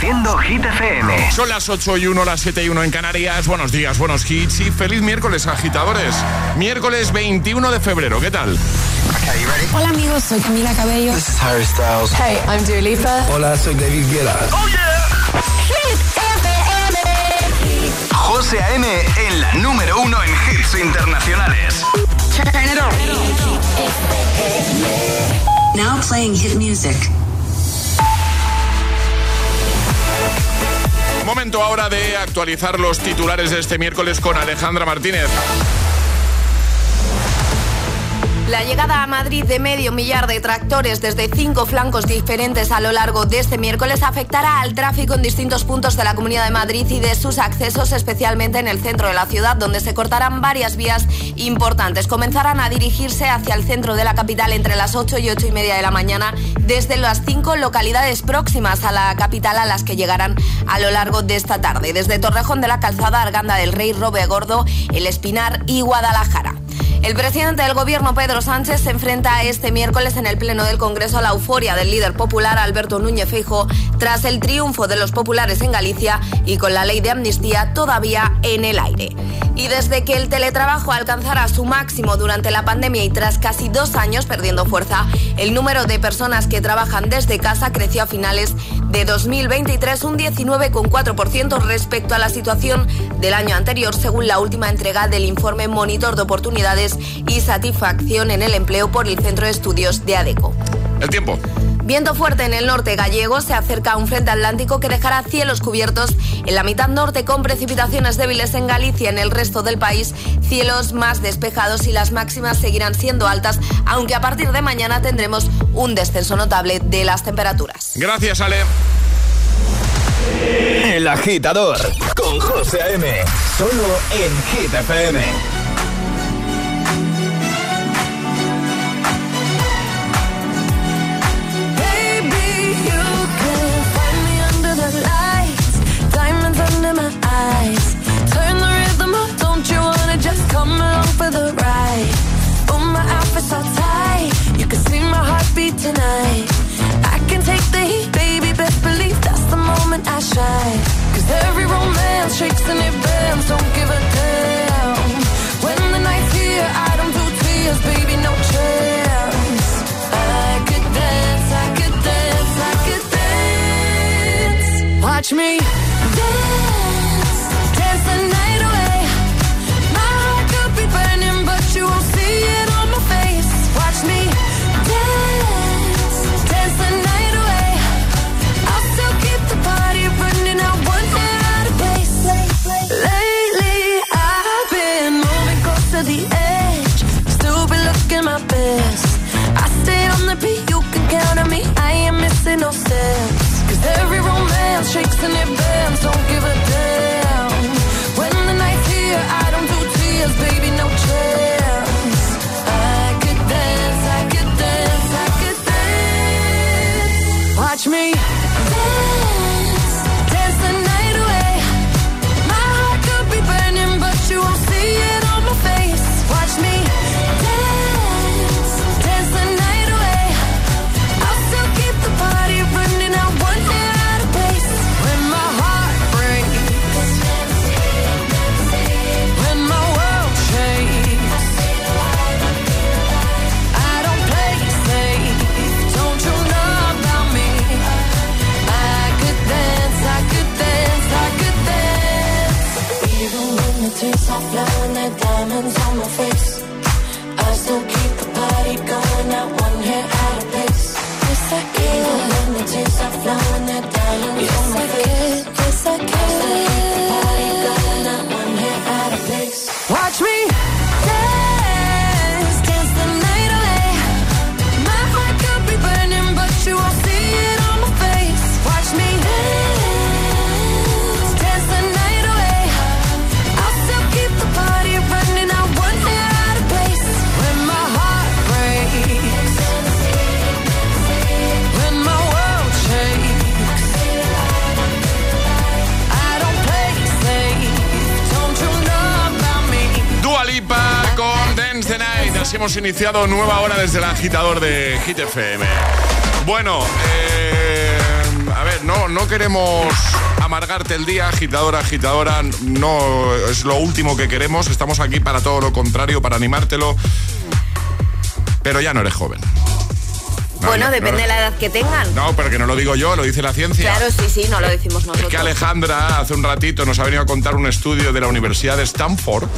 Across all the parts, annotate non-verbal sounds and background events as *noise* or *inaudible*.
Reproduciendo Hit FM. Son las 8 y 1, las 7 y 1 en Canarias. Buenos días, buenos hits y feliz miércoles, agitadores. Miércoles 21 de febrero, ¿qué tal? Hola amigos, soy Camila Cabello. This is Harry Styles. Hey, I'm Dua Lipa. Hola, soy David Guetta. ¡Oh, yeah! Hit FM. José A.M. en la número uno en hits internacionales. Turn it on. Now playing hit music. Momento ahora de actualizar los titulares de este miércoles con Alejandra Martínez. La llegada a Madrid de medio millar de tractores desde cinco flancos diferentes a lo largo de este miércoles afectará al tráfico en distintos puntos de la Comunidad de Madrid y de sus accesos, especialmente en el centro de la ciudad, donde se cortarán varias vías importantes. Comenzarán a dirigirse hacia el centro de la capital entre las 8 y 8 y media de la mañana, desde las cinco localidades próximas a la capital a las que llegarán a lo largo de esta tarde, desde Torrejón de la Calzada, Arganda del Rey, Robe Gordo, El Espinar y Guadalajara. El presidente del gobierno, Pedro Sánchez, se enfrenta este miércoles en el Pleno del Congreso a la euforia del líder popular Alberto Núñez Feijo tras el triunfo de los populares en Galicia y con la ley de amnistía todavía en el aire. Y desde que el teletrabajo alcanzara su máximo durante la pandemia y tras casi dos años perdiendo fuerza, el número de personas que trabajan desde casa creció a finales de 2023 un 19,4% respecto a la situación del año anterior, según la última entrega del informe Monitor de Oportunidades y Satisfacción en el Empleo por el Centro de Estudios de ADECO. El tiempo. Viento fuerte en el norte gallego, se acerca a un frente atlántico que dejará cielos cubiertos en la mitad norte con precipitaciones débiles en Galicia, en el resto del país cielos más despejados y las máximas seguirán siendo altas, aunque a partir de mañana tendremos un descenso notable de las temperaturas. Gracias, Ale. El agitador con José A.M. Solo en Hit FM. tonight. I can take the heat, baby. Best believe that's the moment I shine. Cause every romance shakes and it bends. Don't give a damn. When the night's here, I don't do tears, baby. No chance. I could dance, I could dance, I could dance. Watch me dance, dance the night and it bends. Don't iniciado nueva hora desde el agitador de Hit FM. Bueno, eh, a ver, no, no queremos amargarte el día, agitadora, agitadora, no es lo último que queremos, estamos aquí para todo lo contrario, para animártelo, pero ya no eres joven bueno, depende de la edad que tengan. No, pero que no lo digo yo, lo dice la ciencia. Claro, sí, sí, no lo decimos nosotros. Es que Alejandra hace un ratito nos ha venido a contar un estudio de la Universidad de Stanford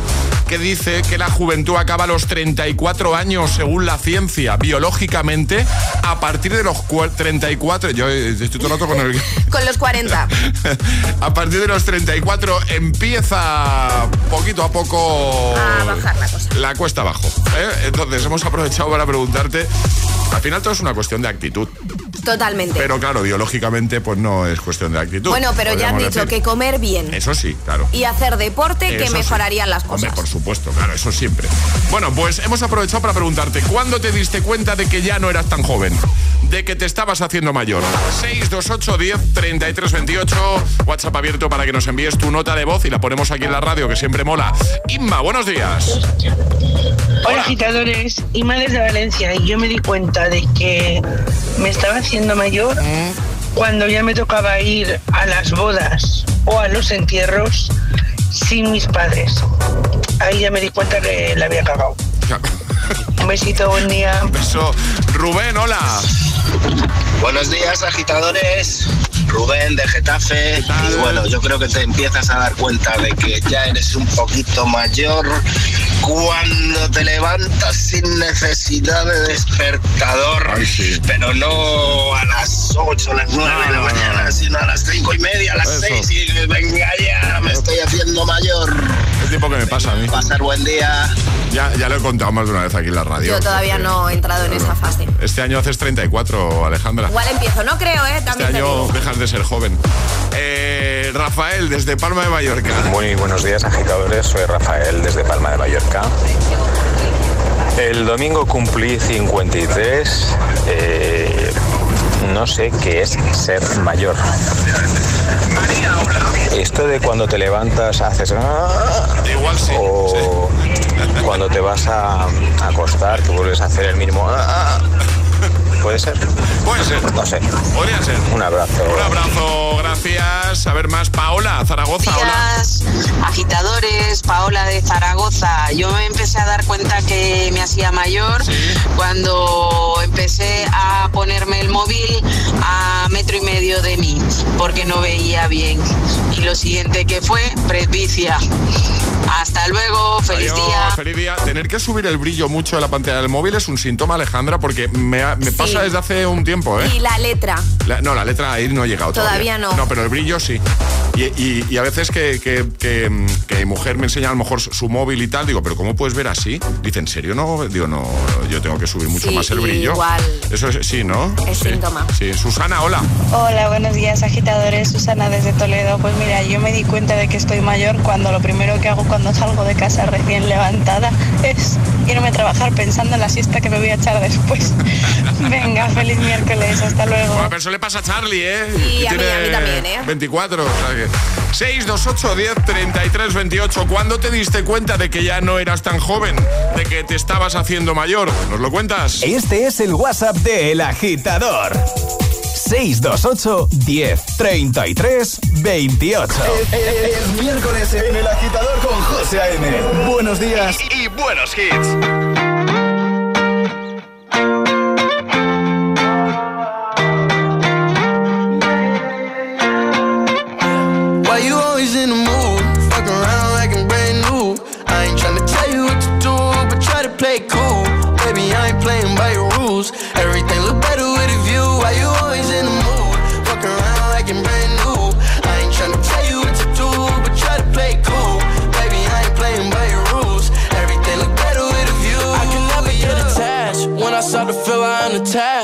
que dice que la juventud acaba a los 34 años según la ciencia, biológicamente, a partir de los 34. Yo estoy todo el rato con el. *laughs* con los 40. *laughs* a partir de los 34 empieza poquito a poco. A bajar la cosa. La cuesta abajo. ¿eh? Entonces hemos aprovechado para preguntarte. Al final todo es una cuestión de actitud. Totalmente. Pero claro, biológicamente pues no es cuestión de actitud. Bueno, pero ya han dicho que comer bien. Eso sí, claro. Y hacer deporte que mejorarían las cosas. Hombre, por supuesto, claro, eso siempre. Bueno, pues hemos aprovechado para preguntarte, ¿cuándo te diste cuenta de que ya no eras tan joven? De que te estabas haciendo mayor. 628 10 33 28 WhatsApp abierto para que nos envíes tu nota de voz y la ponemos aquí en la radio, que siempre mola. Inma, buenos días. Hola, agitadores. Inma desde Valencia. Y yo me di cuenta de que me estaba haciendo mayor cuando ya me tocaba ir a las bodas o a los entierros sin mis padres. Ahí ya me di cuenta que la había cagado. Un besito, buen día. Un beso. Rubén, hola. Buenos días, agitadores. Rubén de Getafe. Y bueno, yo creo que te empiezas a dar cuenta de que ya eres un poquito mayor cuando te levantas sin necesidad de despertador. Pero no a las 8, a las 9 de la mañana, sino a las 5 y media, a las 6 y venga ya, me estoy haciendo mayor. Tipo que me pasa a mí. Pasar buen día. Ya, ya lo he contado más de una vez aquí en la radio. Yo todavía no he entrado en esa fase. Este año haces 34, Alejandra. Igual empiezo, no creo, ¿eh? También este año dejas de ser joven. Eh, Rafael, desde Palma de Mallorca. Muy buenos días, agitadores. Soy Rafael, desde Palma de Mallorca. El domingo cumplí 53. Eh, no sé qué es ser mayor. Esto de cuando te levantas haces... Ah", Igual sí. O cuando te vas a acostar, que vuelves a hacer el mismo... Ah", ¿Puede ser? Puede ser. No sé. Podría ser. Un abrazo. Un abrazo, gracias. A ver más, Paola, Zaragoza, hola. agitadores, Paola de Zaragoza. Yo me empecé a dar cuenta que me hacía mayor cuando empecé a ponerme el móvil a metro y medio de mí, porque no veía bien. Y lo siguiente que fue, presbicia. Hasta luego, feliz día. Feliz día. Tener que subir el brillo mucho de la pantalla del móvil es un síntoma, Alejandra, porque me, me pasa desde hace un tiempo, ¿eh? Y la letra. no, la letra ahí no ha llegado todavía. no. No, pero el brillo sí. Y, a veces que, que, mi mujer me enseña a lo mejor su móvil y tal, digo, pero ¿cómo puedes ver así? Dice, ¿en serio no? Digo, no, yo tengo que subir mucho más el brillo. Igual. Eso es, sí, ¿no? Es síntoma. Sí, Susana, hola. Hola, buenos días, agitadores. Susana desde Toledo. Pues mira, yo me di cuenta de que estoy mayor cuando lo primero que hago cuando salgo de casa recién levantada *laughs* es irme a trabajar pensando en la siesta que me voy a echar después. *laughs* Venga, feliz miércoles, hasta luego. Bueno, pero eso le pasa a Charlie, ¿eh? Sí, a mí, a mí, también, ¿eh? 24, o sea que... 628 10 33 28. ¿Cuándo te diste cuenta de que ya no eras tan joven? De que te estabas haciendo mayor. ¿Nos lo cuentas? Este es el WhatsApp de El Agitador. 628 10 33 28. Es, miércoles en El Agitador con José A.M. Buenos días y buenos hits.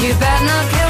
You better not kill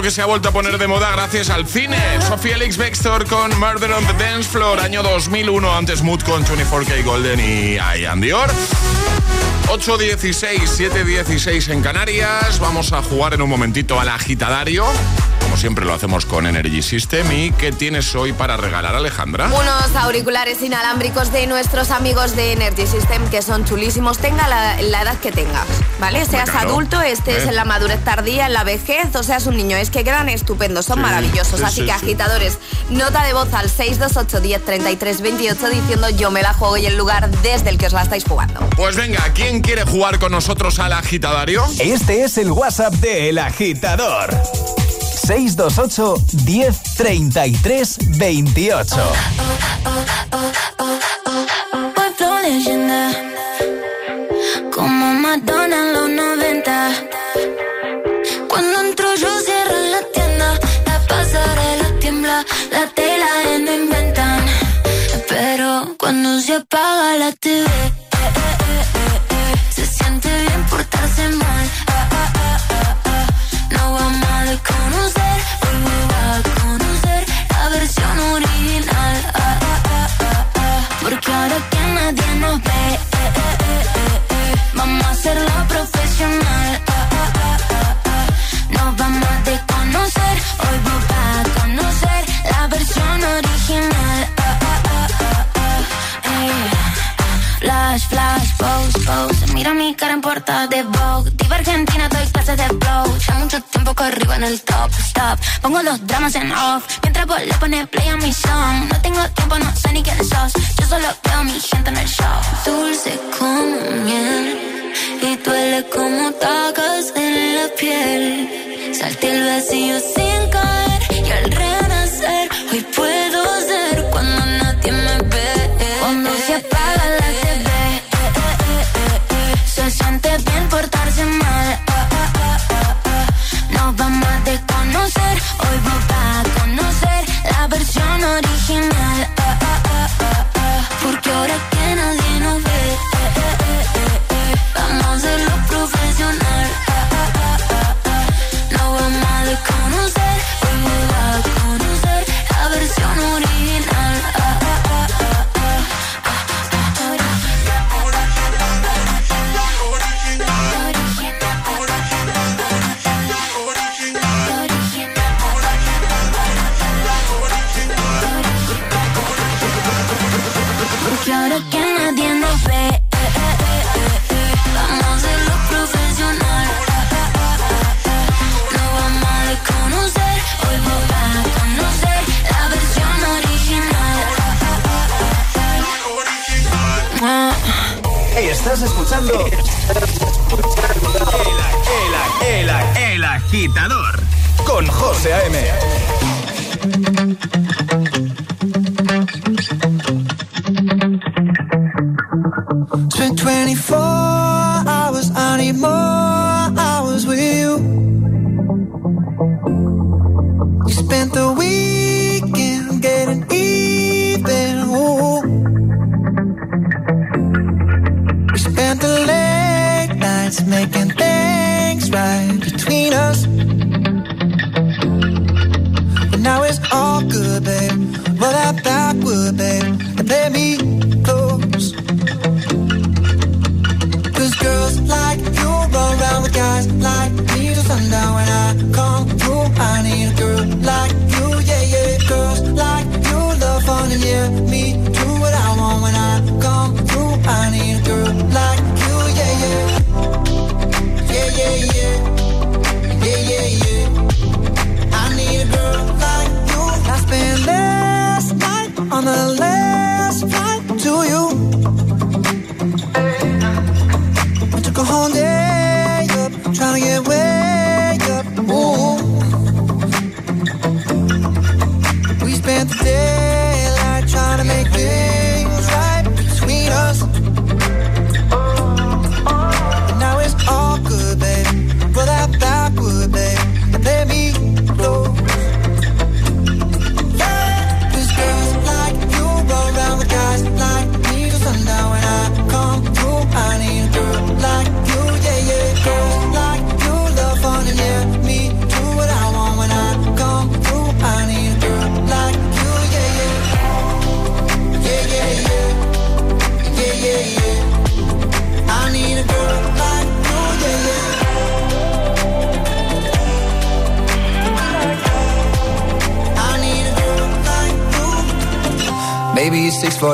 que se ha vuelto a poner de moda gracias al cine. Sofía Elix Bextor con Murder on the Dance Floor, año 2001, antes Mood con 24K Golden y Ian Dior. 8.16, 7.16 en Canarias. Vamos a jugar en un momentito al agitadario como siempre lo hacemos con Energy System. ¿Y qué tienes hoy para regalar, Alejandra? Unos auriculares inalámbricos de nuestros amigos de Energy System que son chulísimos, tenga la, edad que tengas, ¿vale? Seas adulto, estés ¿Eh? en la madurez tardía, en la vejez, o seas un niño, es que quedan estupendos, son sí, maravillosos. Así que agitadores, nota de voz al 628 10 33 28 diciendo yo me la juego y el lugar desde el que os la estáis jugando. Pues venga, ¿quién quiere jugar con nosotros al agitadario? Este es el WhatsApp de El Agitador. 628 1033 28. Cuatro leyendas, como Madonna en los 90. Cuando entro yo cierro la tienda, la pasarela tiembla, la tela no inventan. Pero cuando se apaga la TV de Vogue. Diva Argentina, doy clases de flow. Ya mucho tiempo que arriba en el top, stop. Pongo los dramas en off. Mientras vos le pones play a mi song. No tengo tiempo, no sé ni quién sos. Yo solo veo mi gente en el show. Dulce como miel. Y duele como tacas en la piel. Salté el vacío sin caer y al renacer hoy puedo se siente bien portarse mal.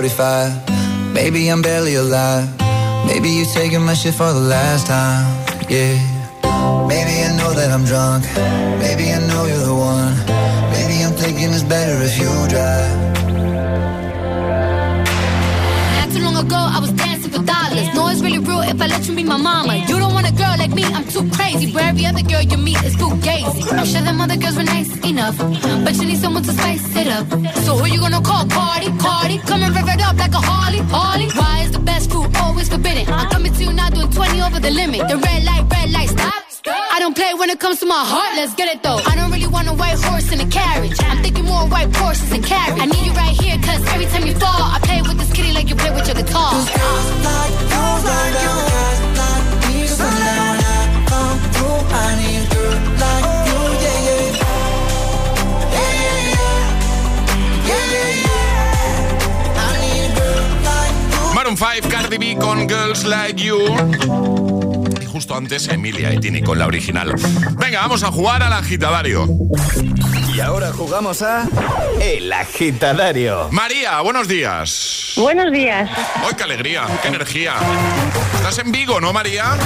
45. Maybe I'm barely alive. Maybe you're taking my shit for the last time. when it comes to my heart, let's get it though. I don't really want a white horse in a carriage. I'm thinking more white horses and carriage. I need you right here, cause every time you fall, I play with this kitty like you play with your guitar. Cause girls like like you, guys like me. When I come through, I need. Maroon 5, Cardi B con Girls Like You. justo antes Emilia y Tini con la original. Venga, vamos a jugar al agitadario. Y ahora jugamos a El agitadario. María, buenos días. Buenos días. ¡Ay, qué alegría! ¡Qué energía! Estás en Vigo, ¿no, María?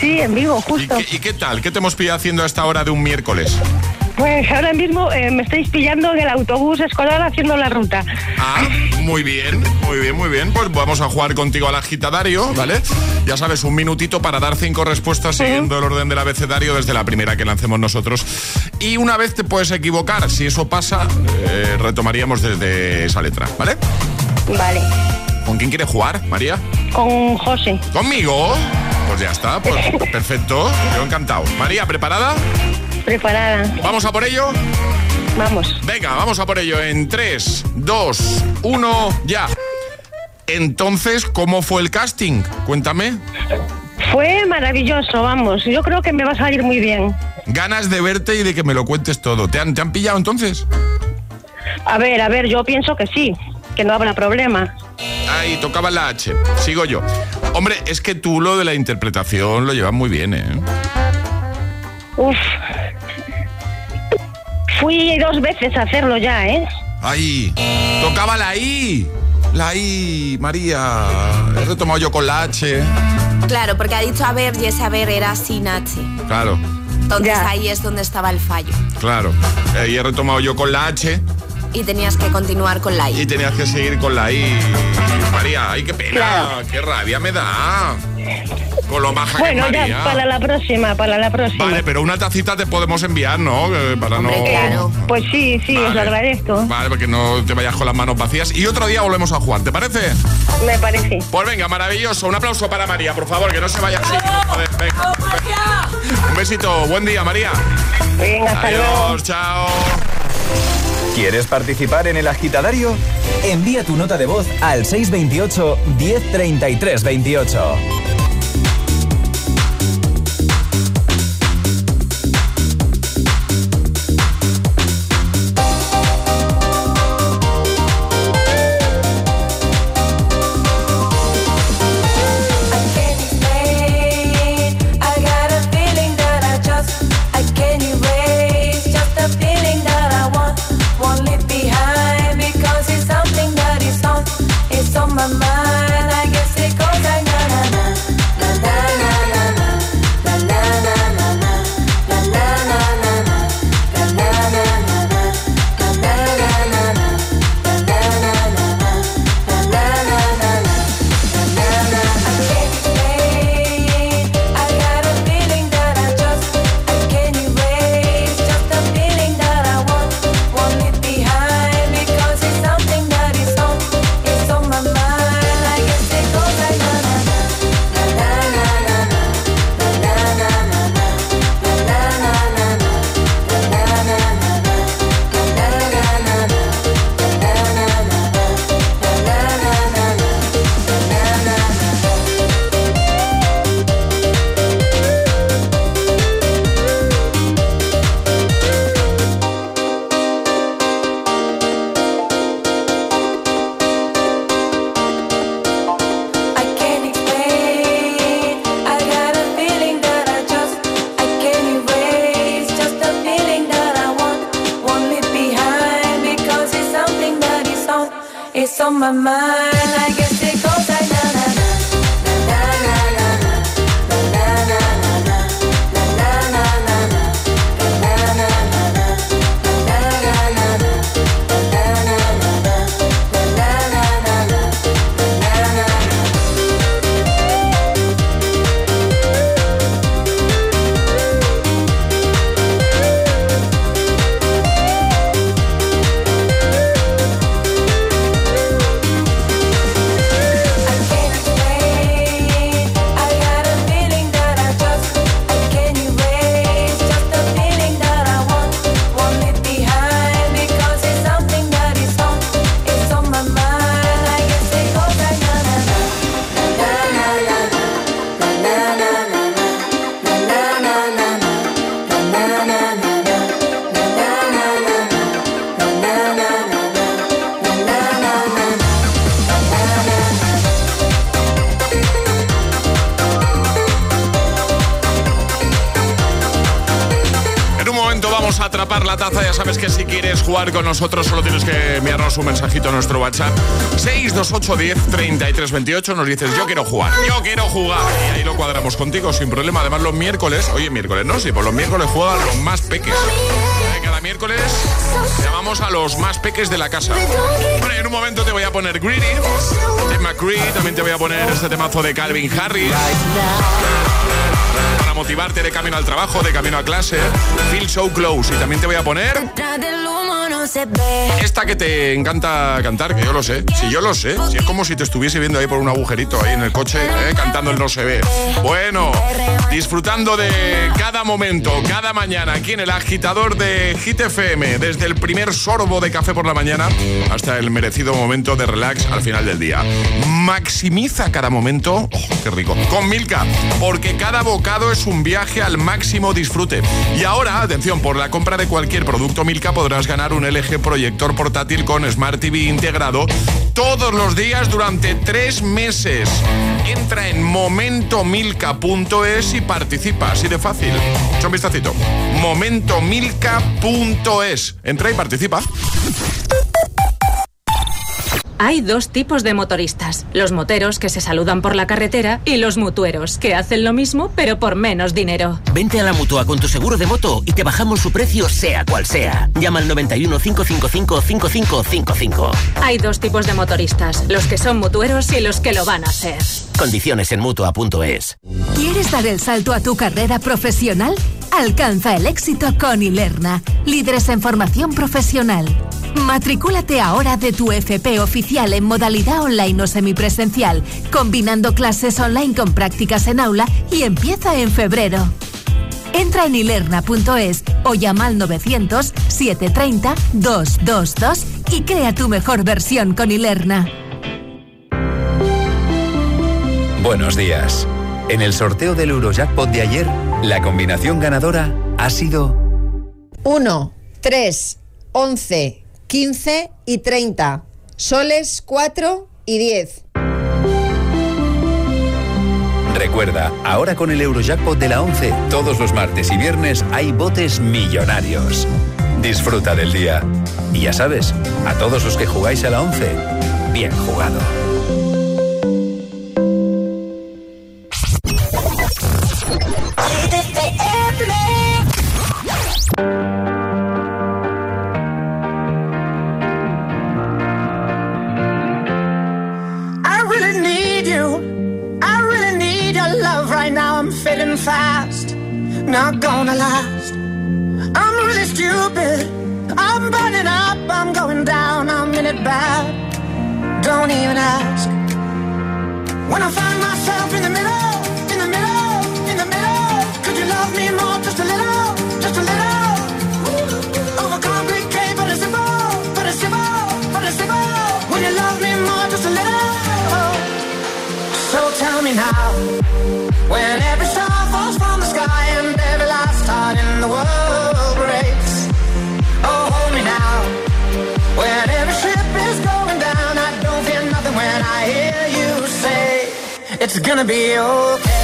Sí, en Vigo, justo. ¿Y qué, y qué tal? ¿Qué te hemos pillado haciendo a esta hora de un miércoles? Pues ahora mismo eh, me estáis pillando en el autobús escolar haciendo la ruta. Ah, muy bien, muy bien, muy bien. Pues vamos a jugar contigo al agitadario, ¿vale? Ya sabes, un minutito para dar cinco respuestas siguiendo el orden del abecedario desde la primera que lancemos nosotros. Y una vez te puedes equivocar. Si eso pasa, eh, retomaríamos desde esa letra, ¿vale? Vale. ¿Con quién quieres jugar, María? Con José. ¿Conmigo? Pues ya está, pues *laughs* perfecto. Yo encantado. María, ¿preparada? Preparada. ¿Vamos a por ello? Vamos. Venga, vamos a por ello en 3, 2, 1, ya. Entonces, ¿cómo fue el casting? Cuéntame. Fue maravilloso, vamos. Yo creo que me va a salir muy bien. Ganas de verte y de que me lo cuentes todo. ¿Te han, te han pillado entonces? A ver, a ver, yo pienso que sí, que no habrá problema. Ahí, tocaba la H. Sigo yo. Hombre, es que tú lo de la interpretación lo llevas muy bien, ¿eh? Uf. Fui dos veces a hacerlo ya, ¿eh? Ahí, tocaba la I. La I, María. He retomado yo con la H. Claro, porque ha dicho a ver y ese a ver era sin H. Claro, Entonces ahí es donde estaba el fallo. claro. Eh, y he retomado yo con la H Y tenías que continuar con la I. y tenías que seguir con la I. María, ay, qué pena. Qué rabia me da. Con lo maja Bueno, que es María. ya para la próxima, para la próxima. Vale, pero una tacita te podemos enviar, ¿no? Eh, Para no. Pues sí, sí, os lo agradezco. Vale, porque no te vayas con las manos vacías. Y otro día volvemos a jugar, ¿te parece? Me parece. Pues venga, maravilloso. Un aplauso para María, por favor, que no se vaya así. Joder, venga. Un besito. Buen día, María. Venga, hasta luego. Adiós, chao. ¿Quieres participar en el agitadario? Envía tu nota de voz al 628 1033 28. Sabes que si quieres jugar con nosotros, solo tienes que enviarnos un mensajito a nuestro WhatsApp. 628 10 33 28. Nos dices, yo quiero jugar, yo quiero jugar. Y ahí lo cuadramos contigo sin problema. Además, los miércoles, oye, miércoles, ¿no? Sí, pues los miércoles juegan los más peques. Eh, Cada miércoles llamamos a los más peques de la casa. Bueno, en un momento te voy a poner Greedy, tema Creed, también te voy a poner este temazo de Calvin Harris motivarte de camino al trabajo, de camino a clase. Feel so close. Y también te voy a poner esta que te encanta cantar, que yo lo sé. Si yo lo sé, es como si te estuviese viendo ahí por un agujerito ahí en el coche, eh, cantando el no se ve. Bueno, disfrutando de cada momento, cada mañana, aquí en el agitador de Hit FM, desde el primer sorbo de café por la mañana hasta el merecido momento de relax al final del día. Maximiza cada momento, oh, qué rico, con Milka, porque cada bocado es un viaje al máximo disfrute. Y ahora, atención, por la compra de cualquier producto Milka podrás ganar un LG proyector portátil con Smart TV integrado todos los días durante tres meses. Entra en momentomilka.es y participa, así de fácil. Echa un vistacito. Momentomilka.es. Entra y participa. Hay dos tipos de motoristas, los moteros que se saludan por la carretera y los mutueros que hacen lo mismo pero por menos dinero. Vente a la mutua con tu seguro de moto y te bajamos su precio sea cual sea. Llama al 91 555 5555. Hay dos tipos de motoristas, los que son mutueros y los que lo van a ser. Condiciones en mutua.es. ¿Quieres dar el salto a tu carrera profesional? Alcanza el éxito con Ilerna, líderes en formación profesional. Matricúlate ahora de tu FP oficial en modalidad online o semipresencial, combinando clases online con prácticas en aula y empieza en febrero. Entra en ilerna.es o llama al 900-730-222 y crea tu mejor versión con Ilerna. Buenos días. En el sorteo del Eurojackpot de ayer, la combinación ganadora ha sido 1, 3, 11, 15 y 30. Soles 4 y 10. Recuerda, ahora con el Eurojackpot de la 11, todos los martes y viernes hay botes millonarios. Disfruta del día. Y ya sabes, a todos los que jugáis a la 11, bien jugado. Not gonna last. I'm really stupid. I'm burning up, I'm going down, I'm in it bad. Don't even ask. When I find myself in the middle, in the middle, in the middle, could you love me more, it's gonna be okay.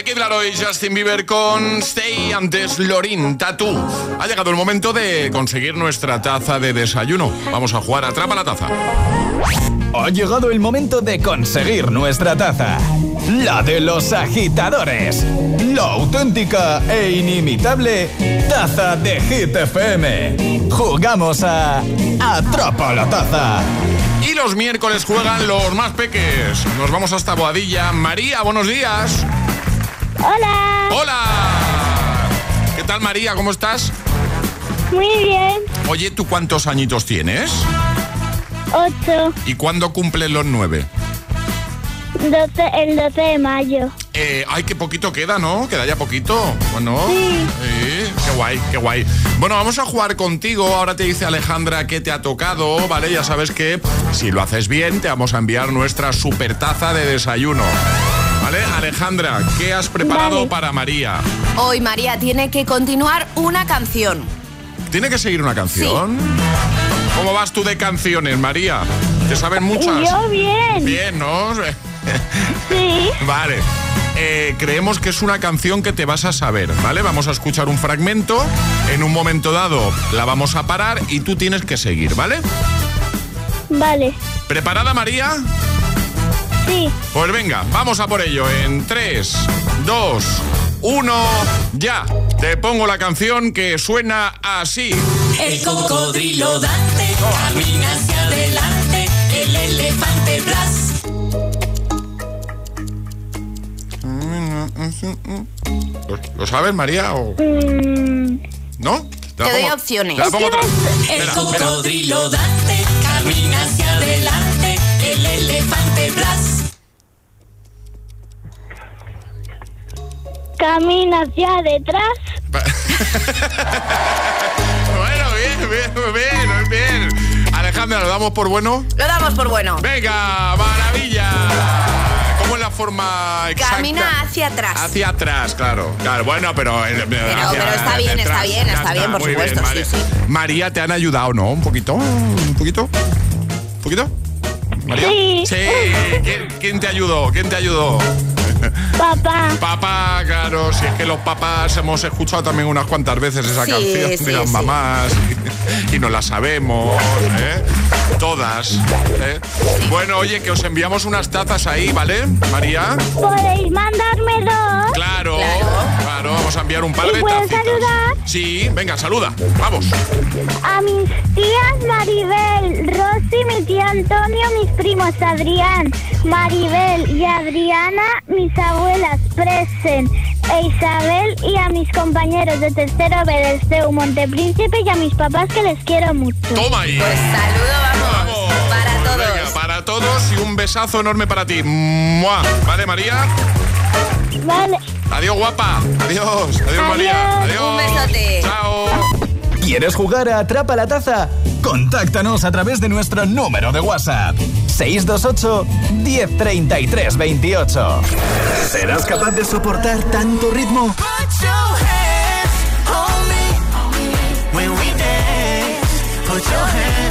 The Kid Laroi, Justin Bieber con Stay, antes Lorin, Tatu. Ha llegado el momento de conseguir nuestra taza de desayuno. Vamos a jugar Atrapa la Taza. Ha llegado el momento de conseguir nuestra taza. La de los agitadores. La auténtica e inimitable taza de Hit FM. Jugamos a Atrapa la Taza. Y los miércoles juegan los más peques. Nos vamos hasta Boadilla. María, buenos días. Hola. Hola. ¿Qué tal María? ¿Cómo estás? Muy bien. Oye, ¿tú cuántos añitos tienes? Ocho. ¿Y cuándo cumplen los nueve? Doce, el 12 de mayo. Eh, ay, qué poquito queda, ¿no? Queda ya poquito. Bueno. Sí. qué guay, qué guay. Bueno, vamos a jugar contigo. Ahora te dice Alejandra qué te ha tocado, ¿vale? Ya sabes que si lo haces bien, te vamos a enviar nuestra super taza de desayuno. ¿Vale? Alejandra, ¿qué has preparado Vale. para María? Hoy María tiene que continuar una canción. ¿Tiene que seguir una canción? ¿Cómo vas tú de canciones, María? ¿Te saben muchas? Yo bien. Bien, ¿no? Sí. *laughs* Vale. Eh, creemos que es una canción que te vas a saber, ¿vale? Vamos a escuchar un fragmento. En un momento dado la vamos a parar y tú tienes que seguir, ¿vale? Vale. ¿Preparada, María? Sí. Pues venga, vamos a por ello. En 3, 2, 1, ya. Te pongo la canción que suena así. El cocodrilo Dante camina hacia adelante. El elefante Blas. ¿Lo, sabes, María? O... Mm, ¿No? Te doy pongo- opciones. te la pongo otra. El cocodrilo Dante camina hacia adelante. El elefante Blas. camina hacia detrás. *laughs* Bueno, bien, bien, bien, bien. Alejandra, ¿lo damos por bueno? Lo damos por bueno. Venga, maravilla. ¿Cómo es la forma exacta? Camina hacia atrás. Hacia atrás, claro. Claro, bueno, pero... Pero, pero está bien, está bien, está bien, por supuesto, sí, sí. María, ¿te han ayudado, no? ¿Un poquito? ¿Un poquito? ¿Un poquito? ¿María? Sí. ¿Quién, quién te ayudó? ¿Quién te ayudó? Papá. Papá, claro, si es que los papás hemos escuchado también unas cuantas veces esa Sí, canción sí, de las sí. mamás y, y no la sabemos, ¿eh? Todas. ¿eh? Bueno, oye, que os enviamos unas tazas ahí, ¿vale, María? ¿Podéis mandarme dos? Claro, claro, vamos a enviar un par ¿Y de tacitas. saludar? Sí, venga, saluda, vamos. A mis tías Maribel, Rosy, mi tía Antonio, mis primos Adrián, Maribel y Adriana, mis abuelas Presen e Isabel y a mis compañeros de tercero B del CEU Montepríncipe y a mis papás que les quiero mucho. Toma ahí. Pues saludo, vamos. Para todos. Venga, para todos y un besazo enorme para ti. ¡Mua! ¿Vale, María? Vale. Adiós, guapa. Adiós. Adiós, María. Adiós. Un besote. Chao. ¿Quieres jugar a Atrapa la Taza? Contáctanos a través de nuestro número de WhatsApp. 628 1033 28. ¿Serás capaz de soportar tanto ritmo?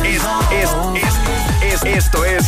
Es, es, es, es, esto es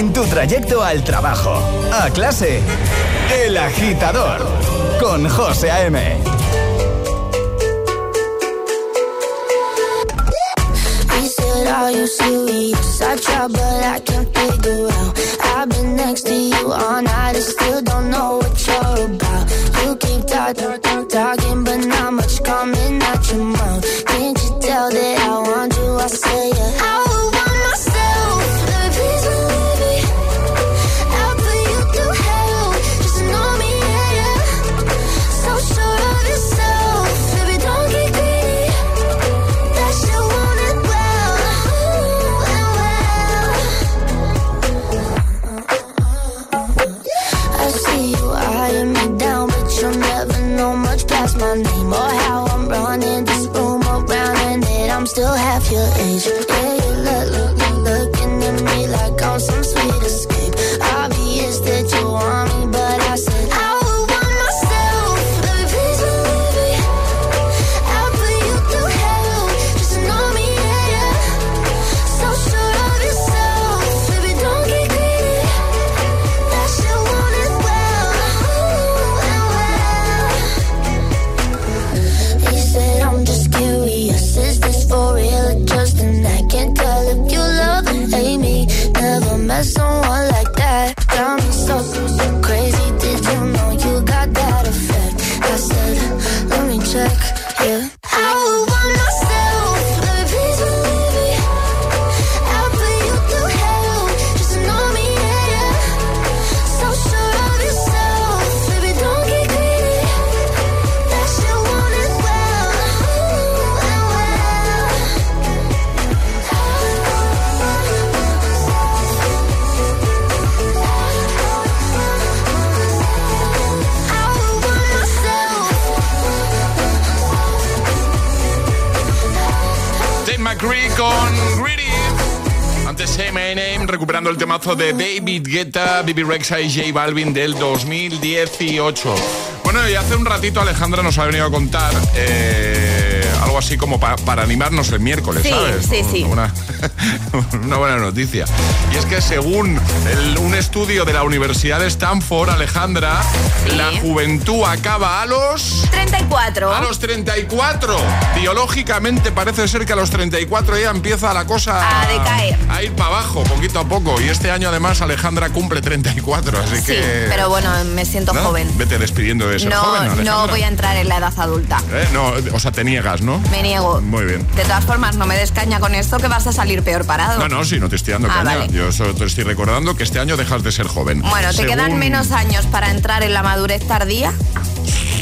En tu trayecto al trabajo, a clase, El Agitador, con José A.M. He said, Are you serious? I try, but I can't figure out. I've been next to you all night and still don't know what you're about. You keep talking, talking, but not much coming out your mouth. Can't you tell that I want you? I say, yeah. Temazo de David Guetta, Bibi Rexa y J Balvin del 2018. Bueno, y hace un ratito Alejandra nos ha venido a contar eh, algo así como pa- para animarnos el miércoles, Sí, ¿sabes? sí, sí. Una, *laughs* una buena noticia. Y es que según el- un estudio de la Universidad de Stanford, Alejandra, la juventud acaba a los... 34. A los 34. Biológicamente parece ser que a los 34 ya empieza la cosa A decaer. a ir para abajo, poquito a poco. Y este año además Alejandra cumple 34, así Sí, que... pero bueno, me siento ¿no? joven. Vete despidiendo de ser No, joven, no voy a entrar en la edad adulta. Eh, no, o sea, te niegas, ¿no? Me niego. Muy bien. De todas formas, no me des caña con esto que vas a salir peor parado. No, no, sí, no te estoy dando Ah, caña. vale. Yo solo te estoy recordando que este año dejas de ser joven. Bueno, te Según- quedan menos años para entrar en la madurez tardía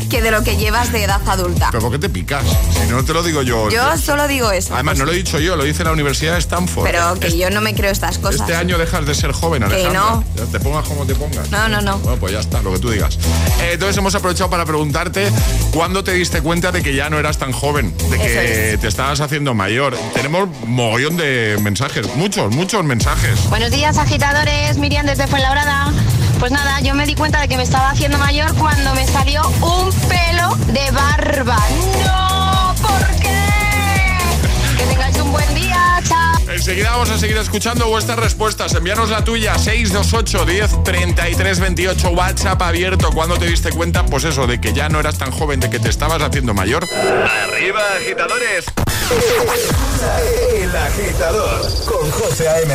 que de lo que llevas de edad adulta. ¿Pero por qué te picas? Si no te lo digo yo. Yo solo digo eso. Además, no lo he dicho yo, lo dice la Universidad de Stanford. Pero que yo no me creo estas cosas. Este año dejas de ser joven, Que Alejandra. no. Ya Te pongas como te pongas. No, no, no. Bueno, pues ya está, lo que tú digas. Eh, entonces hemos aprovechado para preguntarte cuándo te diste cuenta de que ya no eras tan joven, de que te estabas haciendo mayor. Tenemos mogollón de mensajes, muchos, muchos mensajes. Buenos días, agitadores. Miriam desde Fuenlabrada. Pues nada, yo me di cuenta de que me estaba haciendo mayor cuando me salió un pelo de barba. ¡No! ¿Por qué? Que tengáis un buen día, chao. Enseguida vamos a seguir escuchando vuestras respuestas. Envíanos la tuya, 628 10 33 28, WhatsApp abierto. ¿Cuándo te diste cuenta? Pues eso, de que ya no eras tan joven, de que te estabas haciendo mayor. ¡Arriba, agitadores! El agitador con José A.M.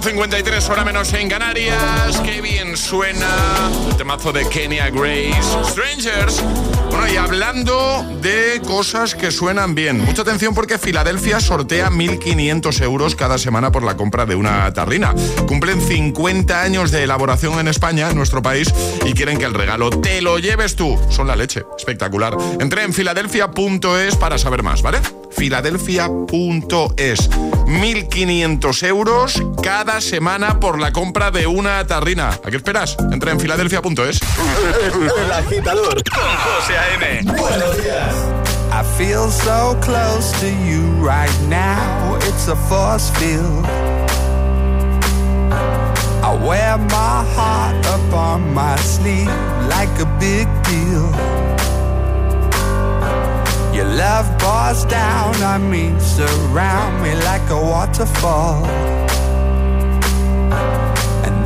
8.53, hora menos en Canarias. Qué bien suena el temazo de Kenya Grace, Strangers. Bueno, y hablando de cosas que suenan bien. Mucha atención porque Filadelfia sortea 1.500 euros cada semana por la compra de una tarrina. Cumplen 50 años de elaboración en España, en nuestro país, y quieren que el regalo te lo lleves tú. Son la leche. Espectacular. Entré en filadelfia.es para saber más, ¿vale? filadelfia.es. 1.500 euros cada semana por la compra de una tarrina. ¿A qué esperas? Entra en filadelfia.es. *laughs* El agitador con José A.M. Buenos días. I feel so close to you right now. It's a force field. I wear my heart up on my sleeve like a big deal. Your love pours down on me, surround me like a waterfall.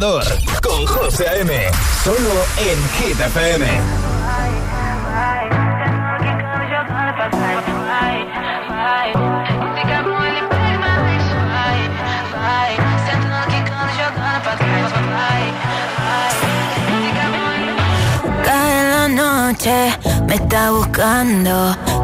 Con José A.M. Solo en Hit FM. Cae la noche, me está buscando.